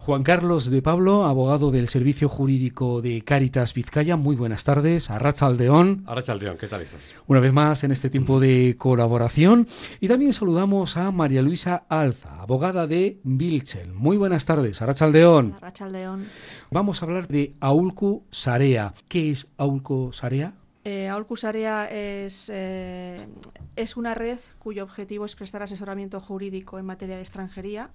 Juan Carlos de Pablo, abogado del Servicio Jurídico de Cáritas Vizcaya. Muy buenas tardes. Arracha Aldeón. Arracha Aldeón, ¿qué tal estás? Una vez más en este tiempo de colaboración. Y también saludamos a María Luisa Alza, abogada de Vilchen. Muy buenas tardes. Arracha Aldeón. Arracha Aldeón. Vamos a hablar de Aulcu Sarea. ¿Qué es Aulcu Sarea? Eh, Aulcu Sarea es, eh, es una red cuyo objetivo es prestar asesoramiento jurídico en materia de extranjería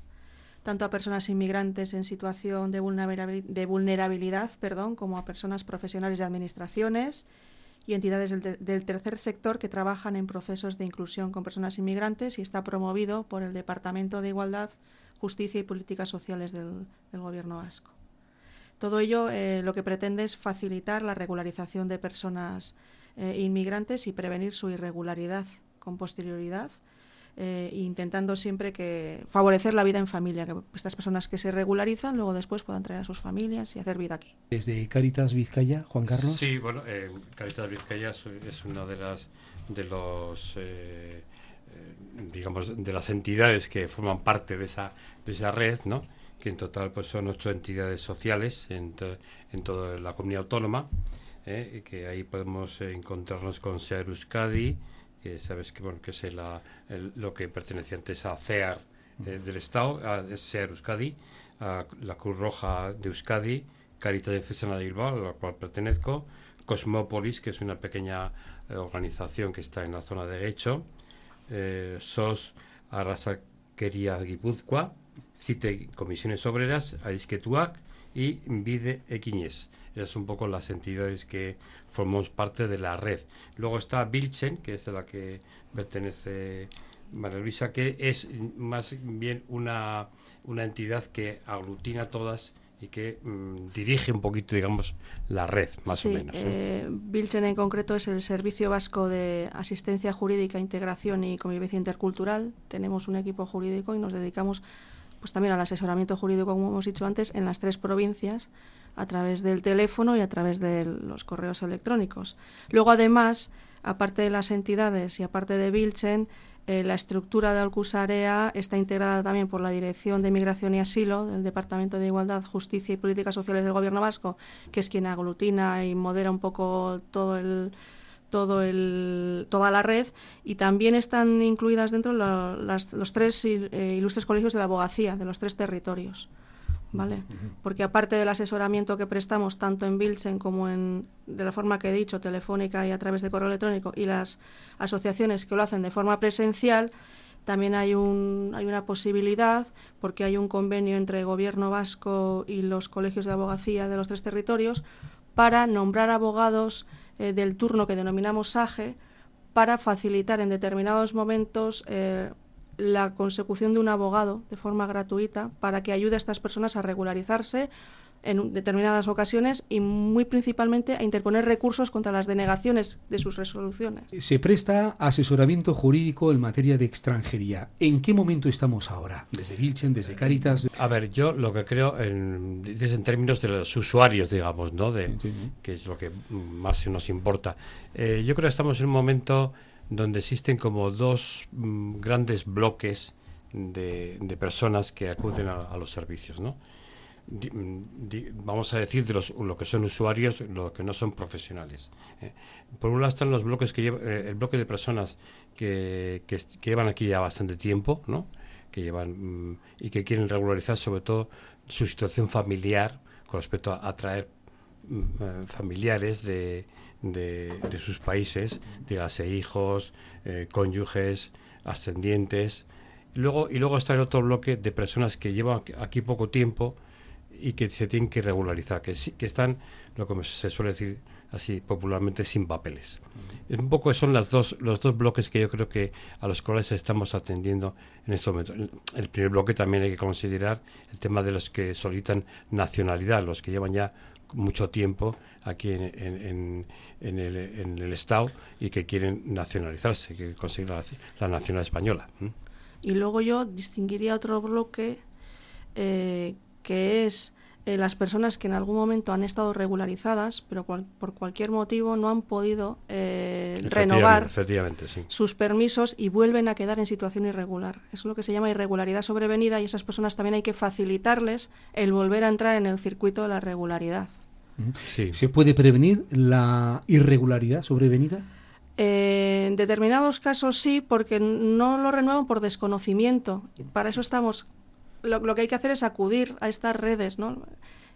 tanto a personas inmigrantes en situación de vulnerabilidad, perdón, como a personas profesionales de administraciones y entidades del, tercer sector que trabajan en procesos de inclusión con personas inmigrantes y está promovido por el Departamento de Igualdad, Justicia y Políticas Sociales del, del Gobierno vasco. Todo ello eh, lo que pretende es facilitar la regularización de personas eh, inmigrantes y prevenir su irregularidad con posterioridad eh, intentando siempre que favorecer la vida en familia, que estas personas que se regularizan luego después puedan traer a sus familias y hacer vida aquí. Desde Caritas Vizcaya, Juan Carlos. Sí, bueno, eh, Caritas Vizcaya es una de las de los eh, digamos de las entidades que forman parte de esa de esa red, ¿no? Que en total pues son ocho entidades sociales en, en toda la comunidad autónoma. Eh, que ahí podemos encontrarnos con Ser Euskadi, que sabes que bueno que es la, el, lo que pertenecía antes a CEAR eh, del Estado, a SEAR Euskadi, a la Cruz Roja de Euskadi, Caritas de Cesana de Bilbao, a la cual pertenezco, Cosmópolis, que es una pequeña eh, organización que está en la zona de Hecho, eh, SOS Arrasaquería Guipúzcoa, CITE Comisiones Obreras, Aizquetuac y Vide Equiñes. Esas son un poco las entidades que formamos parte de la red. Luego está Vilchen, que es a la que pertenece María Luisa, que es más bien una, una entidad que aglutina todas y que mmm, dirige un poquito, digamos, la red, más sí, o menos. ¿eh? Eh, Vilchen en concreto es el Servicio Vasco de Asistencia Jurídica, Integración y Convivencia Intercultural. Tenemos un equipo jurídico y nos dedicamos pues también al asesoramiento jurídico, como hemos dicho antes, en las tres provincias, a través del teléfono y a través de los correos electrónicos. Luego, además, aparte de las entidades y aparte de Vilchen, eh, la estructura de Alcusarea está integrada también por la Dirección de Migración y Asilo del Departamento de Igualdad, Justicia y Políticas Sociales del Gobierno Vasco, que es quien aglutina y modera un poco todo el, todo el, toda la red y también están incluidas dentro las, los tres eh, ilustres colegios de la abogacía de los tres territorios. ¿Vale? Porque aparte del asesoramiento que prestamos tanto en Vilchen como en, de la forma que he dicho, telefónica y a través de correo electrónico, y las asociaciones que lo hacen de forma presencial, también hay, un, hay una posibilidad, porque hay un convenio entre el Gobierno vasco y los colegios de abogacía de los tres territorios, para nombrar abogados eh, del turno que denominamos SAGE para facilitar en determinados momentos eh, la consecución de un abogado de forma gratuita para que ayude a estas personas a regularizarse en determinadas ocasiones y muy principalmente a interponer recursos contra las denegaciones de sus resoluciones. Se presta asesoramiento jurídico en materia de extranjería. ¿En qué momento estamos ahora? Desde Vilchen, desde Caritas. A ver, yo lo que creo, en, dices en términos de los usuarios, digamos, ¿no? De, sí. Que es lo que más nos importa. Eh, yo creo que estamos en un momento donde existen como dos mm, grandes bloques de, de, personas que acuden a, a los servicios, ¿no? Di, di, vamos a decir de los, lo que son usuarios, lo que no son profesionales. Eh, por un lado están los bloques que lleva, eh, el bloque de personas que, que, llevan aquí ya bastante tiempo, ¿no? que llevan mm, y que quieren regularizar sobre todo su situación familiar con respecto a, a traer mm, familiares de, de, de, sus países, dígase hijos, eh, cónyuges, ascendientes. Luego, y luego está el otro bloque de personas que llevan aquí poco tiempo y que se tienen que regularizar, que, que están, lo que se suele decir así popularmente, sin papeles. Uh -huh. Un poco son las dos, los dos bloques que yo creo que a los cuales estamos atendiendo en este momento. El, el primer bloque también hay que considerar el tema de los que solicitan nacionalidad, los que llevan ya mucho tiempo aquí en, en, en, el, en, el, Estado y que quieren nacionalizarse, que conseguir la, la nacionalidad española. ¿Mm? Y luego yo distinguiría otro bloque eh, que es eh, las personas que en algún momento han estado regularizadas, pero por cualquier motivo no han podido eh, renovar sus permisos y vuelven a quedar en situación irregular. Es lo que se llama irregularidad sobrevenida y esas personas también hay que facilitarles el volver a entrar en el circuito de la regularidad. ¿Se puede prevenir la irregularidad sobrevenida? Eh, en determinados casos sí, porque no lo renuevan por desconocimiento. Para eso estamos lo, que hay que hacer es acudir a estas redes, ¿no?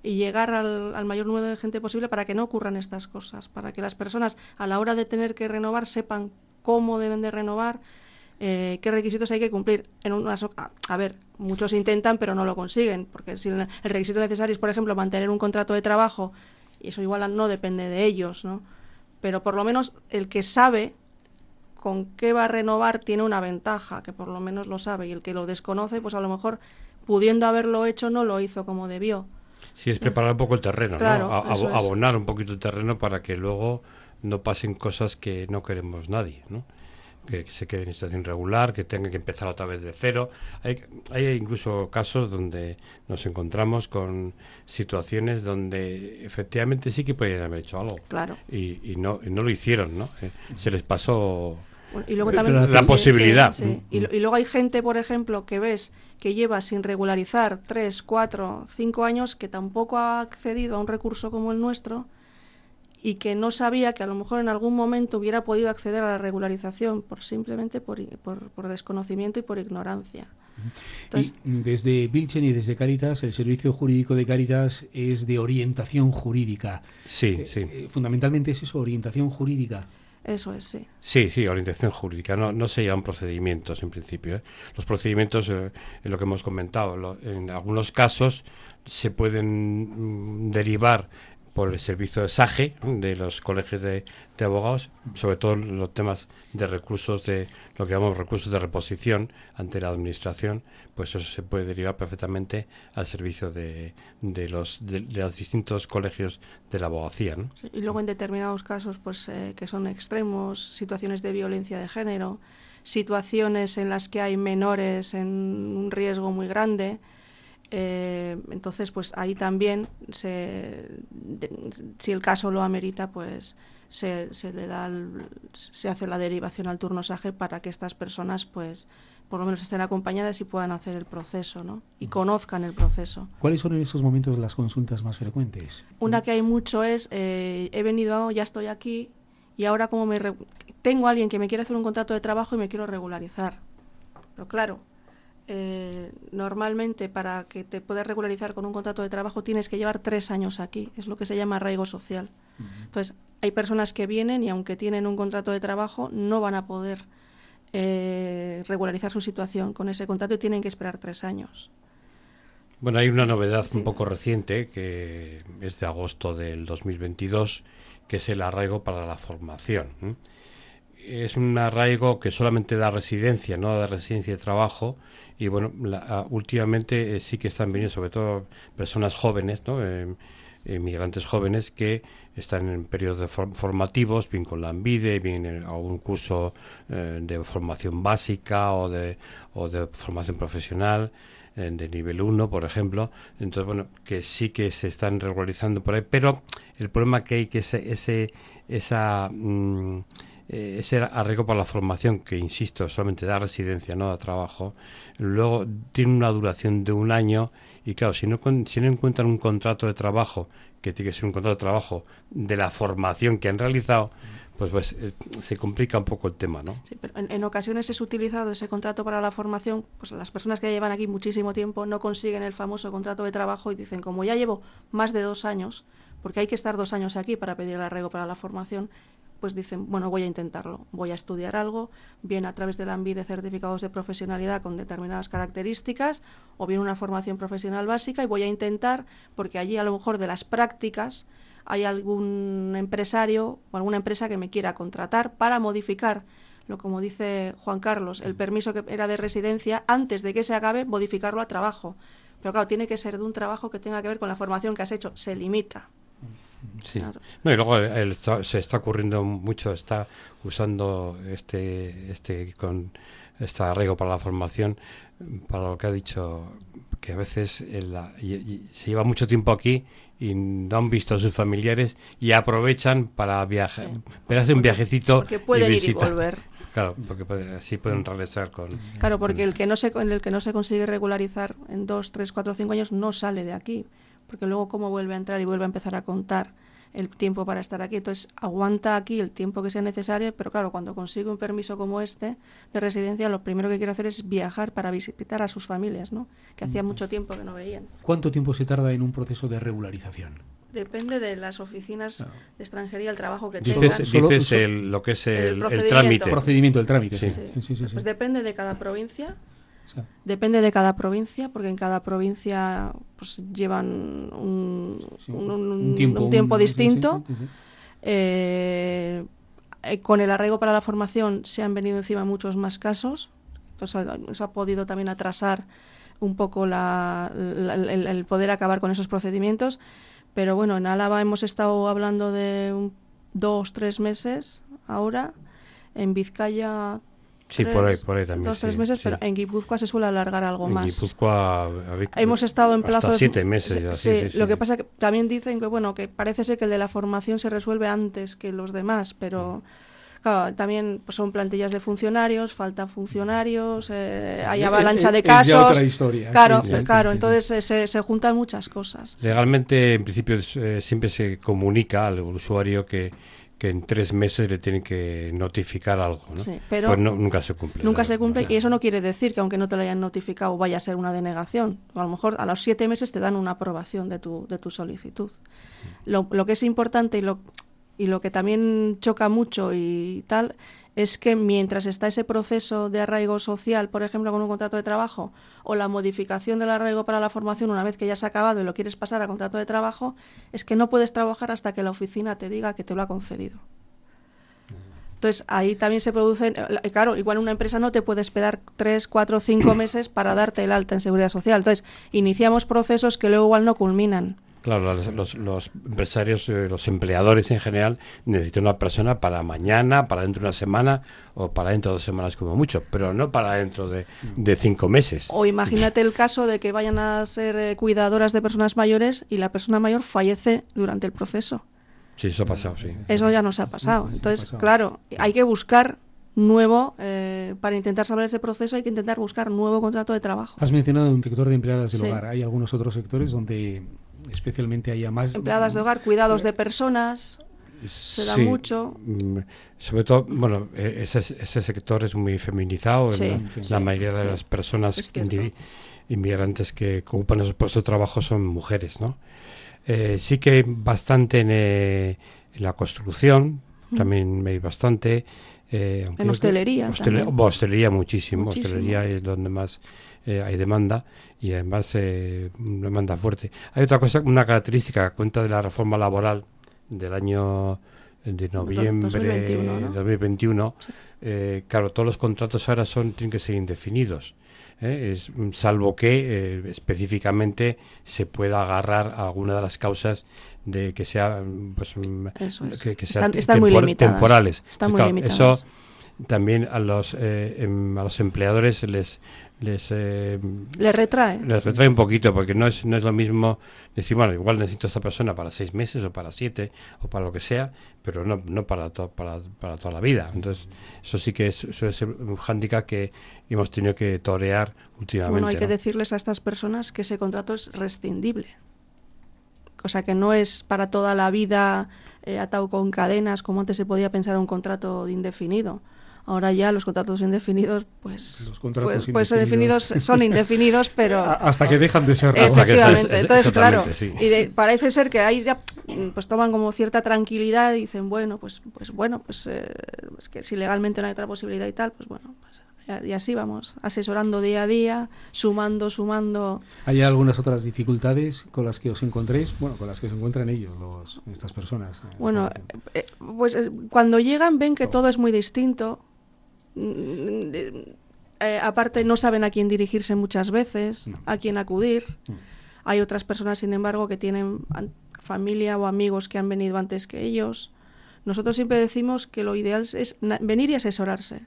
y llegar al, mayor número de gente posible para que no ocurran estas cosas, para que las personas a la hora de tener que renovar sepan cómo deben de renovar, eh, qué requisitos hay que cumplir. En unas, a, ver, muchos intentan pero no lo consiguen, porque si el, requisito necesario es, por ejemplo, mantener un contrato de trabajo, y eso igual no depende de ellos, ¿no? Pero por lo menos el que sabe con qué va a renovar tiene una ventaja, que por lo menos lo sabe, y el que lo desconoce, pues a lo mejor pudiendo haberlo hecho, no lo hizo como debió. Sí, es preparar un poco el terreno, ¿no? abonar un poquito el terreno para que luego no pasen cosas que no queremos nadie, ¿no? Que, se quede en situación regular, que tenga que empezar otra vez de cero. Hay, hay incluso casos donde nos encontramos con situaciones donde efectivamente sí que podían haber hecho algo. Claro. Y, no, no lo hicieron, ¿no? Eh, se les pasó y luego también, la posibilidad. Y, luego hay gente, por ejemplo, que ves que lleva sin regularizar tres, cuatro, cinco años, que tampoco ha accedido a un recurso como el nuestro y que no sabía que a lo mejor en algún momento hubiera podido acceder a la regularización por simplemente por, por, desconocimiento y por ignorancia. y desde Vilchen y desde Caritas, el servicio jurídico de Caritas es de orientación jurídica. Sí, eh, sí. Eh, fundamentalmente es eso, orientación jurídica. Eso es, sí. Sí, sí, orientación jurídica. No, no se llaman procedimientos en principio. ¿eh? Los procedimientos, eh, es lo que hemos comentado, en algunos casos se pueden mm, derivar por el servicio de SAGE de los colegios de, abogados, sobre todo los temas de recursos de lo que llamamos recursos de reposición ante la administración, pues eso se puede derivar perfectamente al servicio de, de los de, los distintos colegios de la abogacía. y luego en determinados casos, pues eh, que son extremos, situaciones de violencia de género, situaciones en las que hay menores en un riesgo muy grande eh, entonces, pues ahí también, se, si el caso lo amerita, pues se, se le da se hace la derivación al turno SAGE para que estas personas, pues, por lo menos estén acompañadas y puedan hacer el proceso, ¿no? Y conozcan el proceso. ¿Cuáles son en estos momentos las consultas más frecuentes? Una que hay mucho es, eh, he venido, ya estoy aquí, y ahora como me tengo a alguien que me quiere hacer un contrato de trabajo y me quiero regularizar. Pero claro, eh, normalmente para que te puedas regularizar con un contrato de trabajo tienes que llevar tres años aquí, es lo que se llama arraigo social. Entonces, hay personas que vienen y aunque tienen un contrato de trabajo no van a poder eh, regularizar su situación con ese contrato y tienen que esperar tres años. Bueno, hay una novedad un poco reciente que es de agosto del 2022, que es el arraigo para la formación es un arraigo que solamente da residencia, no da residencia de trabajo. Y bueno, ah, últimamente eh, sí que están viniendo, sobre todo personas jóvenes, ¿no? Eh, inmigrantes jóvenes que están en periodos formativos, bien con la ANVIDE, bien en algún curso eh, de formación básica o de, o de formación profesional de nivel 1, por ejemplo. Entonces, bueno, que sí que se están regularizando por ahí, pero el problema que hay que ese, ese esa... Mm, eh, ese arreglo para la formación, que insisto, solamente da residencia, no da trabajo, luego tiene una duración de un año y claro, si no, si no encuentran un contrato de trabajo, que tiene que ser un contrato de trabajo de la formación que han realizado, pues, pues eh, se complica un poco el tema, ¿no? Sí, pero en, ocasiones es utilizado ese contrato para la formación, pues las personas que llevan aquí muchísimo tiempo no consiguen el famoso contrato de trabajo y dicen, como ya llevo más de dos años, porque hay que estar dos años aquí para pedir el arreglo para la formación, pues dicen, bueno, voy a intentarlo, voy a estudiar algo, bien a través de la ANVI de certificados de profesionalidad con determinadas características, o bien una formación profesional básica, y voy a intentar, porque allí a lo mejor de las prácticas hay algún empresario o alguna empresa que me quiera contratar para modificar lo como dice Juan Carlos, el permiso que era de residencia, antes de que se acabe, modificarlo a trabajo. Pero claro, tiene que ser de un trabajo que tenga que ver con la formación que has hecho. Se limita. Sí. No, y luego se está ocurriendo mucho, está usando este, este con este arraigo para la formación, para lo que ha dicho, que a veces se lleva mucho tiempo aquí y no han visto a sus familiares y aprovechan para viajar, pero hace un viajecito porque pueden ir y volver. Claro, porque así pueden regresar con... Claro, porque el que, no se, el que no se consigue regularizar en dos, tres, cuatro, cinco años no sale de aquí, porque luego cómo vuelve a entrar y vuelve a empezar a contar el tiempo para estar aquí. Entonces, aguanta aquí el tiempo que sea necesario, pero claro, cuando consigue un permiso como este de residencia, lo primero que quiere hacer es viajar para visitar a sus familias, ¿no? que hacía mucho tiempo que no veían. ¿Cuánto tiempo se tarda en un proceso de regularización? Depende de las oficinas de extranjería, el trabajo que dices, tengan. Dices lo que es el, el, trámite. El procedimiento, el trámite. Sí. Sí, sí, pues depende de cada provincia. Depende de cada provincia, porque en cada provincia pues llevan un, un, tiempo, distinto. Eh, eh, con el arraigo para la formación se han venido encima muchos más casos. Entonces, eso ha podido también atrasar un poco la, el, poder acabar con esos procedimientos. Pero bueno, en Álava hemos estado hablando de dos, tres meses ahora. En Vizcaya Sí, por ahí, por ahí también. Dos, tres meses, pero en Guipúzcoa se suele alargar algo en más. Guipúzcoa hemos estado en plazos... siete meses. sí, lo que pasa que también dicen que, bueno, que parece ser que el de la formación se resuelve antes que los demás, pero... Claro, también pues, son plantillas de funcionarios, faltan funcionarios, eh, hay avalancha de casos. Es otra historia. Claro, claro, entonces eh, se, se, juntan muchas cosas. Legalmente, en principio, eh, siempre se comunica al usuario que que en tres meses le tienen que notificar algo, ¿no? Sí, pero pues nunca se cumple. Nunca se cumple y eso no quiere decir que aunque no te lo hayan notificado vaya a ser una denegación. A lo mejor a los siete meses te dan una aprobación de tu, de tu solicitud. Mm. Lo, lo que es importante y lo, y lo que también choca mucho y tal es que mientras está ese proceso de arraigo social, por ejemplo, con un contrato de trabajo, o la modificación del arraigo para la formación una vez que ya se ha acabado y lo quieres pasar a contrato de trabajo, es que no puedes trabajar hasta que la oficina te diga que te lo ha concedido. Entonces, ahí también se producen, eh, claro, igual una empresa no te puede esperar tres, cuatro, cinco meses para darte el alta en seguridad social. Entonces, iniciamos procesos que luego igual no culminan. Claro, los, los, empresarios, eh, los empleadores en general necesitan una persona para mañana, para dentro de una semana o para dentro de dos semanas como mucho, pero no para dentro de, cinco meses. O imagínate el caso de que vayan a ser eh, cuidadoras de personas mayores y la persona mayor fallece durante el proceso. Sí, eso ha pasado, sí. Eso ya nos ha pasado. Entonces, claro, hay que buscar nuevo eh, para intentar saber ese proceso hay que intentar buscar nuevo contrato de trabajo. Has mencionado un sector de empleadas del hogar. Hay algunos otros sectores donde especialmente haya más... Empleadas de hogar, cuidados de personas, se da mucho. Mm, sobre todo, bueno, e, ese, ese sector es muy feminizado. la, mayoría de las personas inmigrantes que ocupan esos puestos de trabajo son mujeres, ¿no? Eh, sí que hay bastante en, eh, la construcción, también hay bastante. Eh, en hostelería. hostelería muchísimo, hostelería es donde más eh, hay demanda y además eh, demanda fuerte. Hay otra cosa, una característica, cuenta de la reforma laboral del año de noviembre de 2021, eh, claro, todos los contratos ahora son tienen que ser indefinidos. ¿eh? Es, salvo que específicamente se pueda agarrar a alguna de las causas de que sea pues, que, sean temporales. Eso también a los em, a los empleadores les les, eh, les retrae. Les retrae un poquito, porque no es, no es lo mismo decir, bueno, igual necesito a esta persona para seis meses o para siete o para lo que sea, pero no, no para, para, para toda la vida. Entonces, eso sí que es, suele ser un hándicap que hemos tenido que torear últimamente. Bueno, hay que decirles a estas personas que ese contrato es rescindible. O sea, que no es para toda la vida eh, atado con cadenas, como antes se podía pensar un contrato indefinido Ahora ya los contratos indefinidos, pues, los contratos pues, pues indefinidos. son indefinidos, pero hasta que dejan de ser. Efectivamente. Entonces, claro, y parece ser que ahí ya pues toman como cierta tranquilidad y dicen, bueno, pues, pues bueno, pues eh, es que si legalmente no hay otra posibilidad y tal, pues bueno, pues y así vamos, asesorando día a día, sumando, sumando. ¿Hay algunas otras dificultades con las que os encontréis? Bueno, con las que se encuentran ellos, estas personas. Eh, bueno, eh, pues cuando llegan ven que todo es muy distinto, Mm, eh, aparte no saben a quién dirigirse muchas veces, a quién acudir. Hay otras personas, sin embargo, que tienen familia o amigos que han venido antes que ellos. Nosotros siempre decimos que lo ideal es venir y asesorarse.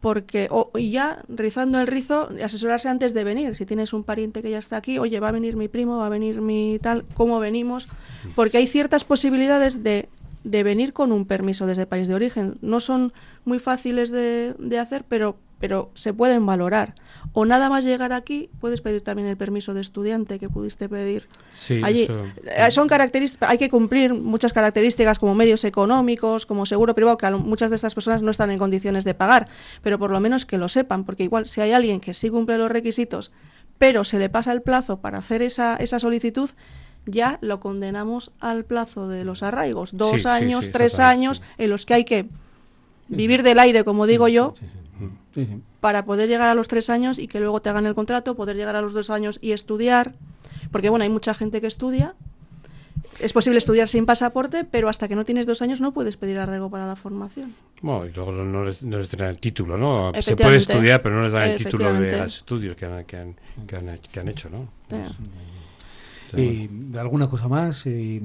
porque o, ya rizando el rizo, asesorarse antes de venir. Si tienes un pariente que ya está aquí, oye, va a venir mi primo, va a venir mi tal, ¿cómo venimos? Porque hay ciertas posibilidades de, de venir con un permiso desde el país de origen. No son muy fáciles de, de hacer, pero pero se pueden valorar. O nada más llegar aquí, puedes pedir también el permiso de estudiante que pudiste pedir Sí, allí. eso- Eh, Son características, hay que cumplir muchas características como medios económicos, como seguro privado, que muchas de estas personas no están en condiciones de pagar, pero por lo menos que lo sepan, porque igual si hay alguien que sí cumple los requisitos, pero se le pasa el plazo para hacer esa, esa solicitud, ya lo condenamos al plazo de los arraigos, dos Sí, años, sí, tres años, sí. en los que hay que vivir del aire, como digo yo, Sí, sí. Sí, sí. para poder llegar a los tres años y que luego te hagan el contrato, poder llegar a los dos años y estudiar. Porque bueno, hay mucha gente que estudia. Es posible estudiar sin pasaporte, pero hasta que no tienes dos años no puedes pedir arraigo para la formación. Bueno, y luego no les, no les dan el título, ¿no? Se puede estudiar, pero no les dan el título de los estudios que han, que han, que han, que han hecho, ¿no? Eh, Eh, ¿Alguna cosa más? Eh,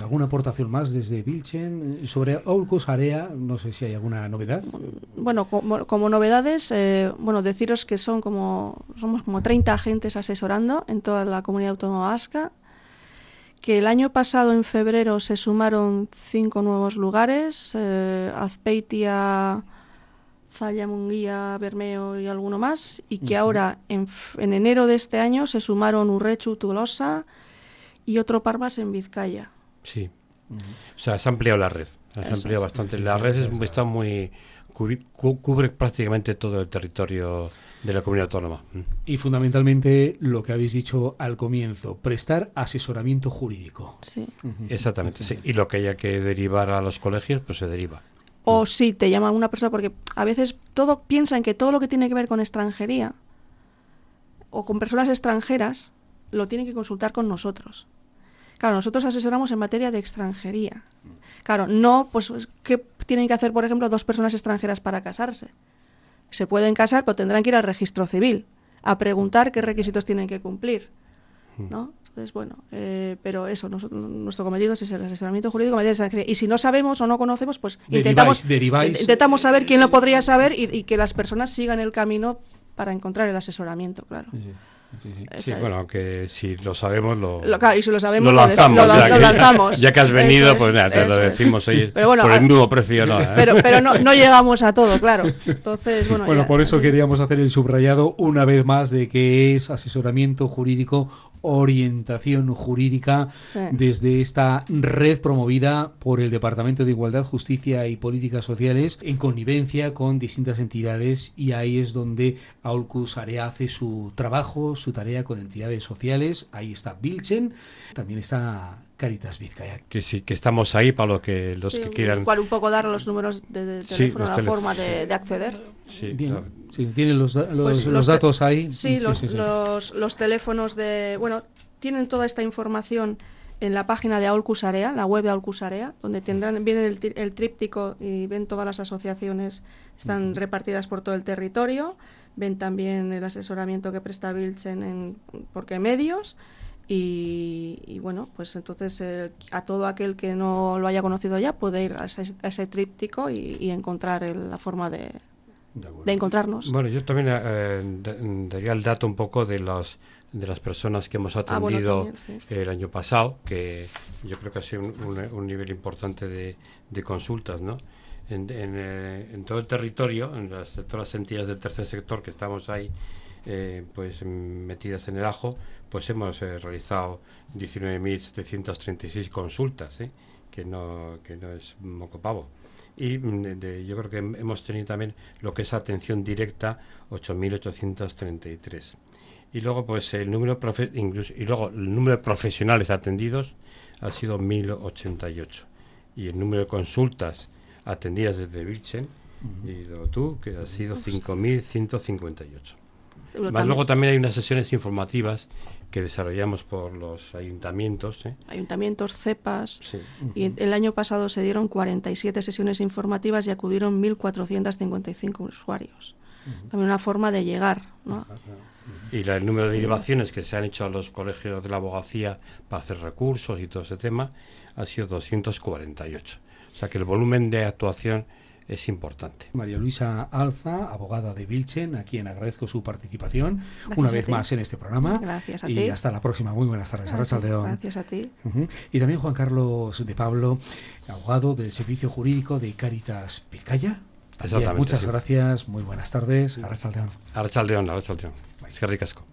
¿Alguna aportación más desde Vilchen? Sobre Aulcos Area, no sé si hay alguna novedad. Bueno, como, como novedades, eh, bueno, deciros que son como somos como 30 agentes asesorando en toda la comunidad autónoma vasca, que el año pasado en febrero se sumaron cinco nuevos lugares, eh, Azpeitia, Munguía, Bermeo y alguno más, y que ahora en, enero de este año se sumaron Urrechu, Tolosa y otro par más en Vizcaya. Sí. O sea, se ha ampliado la red. Se ha Eso ampliado bastante. La red es, está muy. cubre prácticamente todo el territorio de la comunidad autónoma. Y fundamentalmente lo que habéis dicho al comienzo, prestar asesoramiento jurídico. Sí. Exactamente, sí. Y lo que haya que derivar a los colegios, pues se deriva. O sí, te llama una persona porque a veces todo piensan que todo lo que tiene que ver con extranjería o con personas extranjeras lo tienen que consultar con nosotros. Claro, nosotros asesoramos en materia de extranjería. Claro, no, pues, pues, ¿qué tienen que hacer, por ejemplo, dos personas extranjeras para casarse? Se pueden casar, pero tendrán que ir al registro civil a preguntar qué requisitos tienen que cumplir. ¿No? Entonces, bueno, eh, pero eso, nosotros- nuestro cometido es el asesoramiento jurídico de. Y si no sabemos o no conocemos, pues intentamos, deriváis. intentamos saber quién lo podría saber y, y que las personas sigan el camino para encontrar el asesoramiento, claro. Sí, sí, bueno, aunque si lo sabemos, lo, Lo- claro, y si lo sabemos, lo de- lanzamos. lo ya, lo que, lanzamos. ya que has venido, Eso pues nada, te lo decimos Pero bueno, por el mismo precio. No, ¿eh? Pero, pero no, no llegamos a todo, claro. Entonces, bueno, Bueno, ya- por eso así. queríamos hacer el subrayado una vez más de que es asesoramiento jurídico, orientación jurídica Sí. desde esta red promovida por el Departamento de Igualdad, Justicia y Políticas Sociales en connivencia con distintas entidades y ahí es donde Aulcus Area hace su trabajo, su tarea con entidades sociales. Ahí está Vilchen, también está Caritas Vizcaya. Que sí, que estamos ahí para lo que los Sí, que quieran. Igual un poco dar los números de, de Sí, teléfono, los la teléfonos. forma de, de acceder. Sí, Bien, claro. sí, tienen los, los, Pues los datos ahí. Sí, los, sí, sí. Los, los teléfonos de... Bueno, tienen toda esta información en la página de Aulcus Area, la web de Aulcus Area, donde tendrán, viene el, tri- el tríptico y ven todas las asociaciones, están repartidas por todo el territorio, ven también el asesoramiento que presta Vilchen en por qué medios y, y bueno, pues entonces eh, a todo aquel que no lo haya conocido ya puede ir a ese, a ese tríptico y, y encontrar el- la forma de, De encontrarnos. Bueno, yo también eh, da- daría el dato un poco de los de las personas que hemos Ah, bueno, atendido también, sí. el año pasado, que yo creo que ha sido un, un- un nivel importante de, de consultas, ¿no? Eh, en todo el territorio, en las, todas las entidades del tercer sector que estamos ahí, eh, pues metidas en el ajo, pues hemos eh, realizado 19.736 consultas, ¿eh? que no que no es moco pavo. Y mm, de- yo creo que hem- hemos tenido también lo que es atención directa, 8.833. Y luego, pues el número profe- incluso, y luego el número de profesionales atendidos ha sido 1.088. Y el número de consultas atendidas desde Vilchen, y luego tú, que ha sido 5.158. Pero Más luego también hay unas sesiones informativas que desarrollamos por los ayuntamientos. ¿eh? ayuntamientos, cepas. Sí. Y el año pasado se dieron 47 sesiones informativas y acudieron 1.455 usuarios. También una forma de llegar. ¿no? Y la- el número de derivaciones que se han hecho a los colegios de la abogacía para hacer recursos y todo ese tema ha sido 248. O sea que el volumen de actuación es importante. María Luisa Alza, abogada de Vilchen, a quien agradezco su participación una vez más en este programa. Gracias a y ti. Y hasta la próxima. Muy buenas tardes. Gracias, gracias a ti. Uh -huh. Y también Juan Carlos de Pablo, abogado del Servicio Jurídico de Caritas Vizcaya. Bien, muchas sí. gracias, muy buenas tardes. Arrachaldeón. Arrachaldeón, Arrachaldeón. Es que ricasco.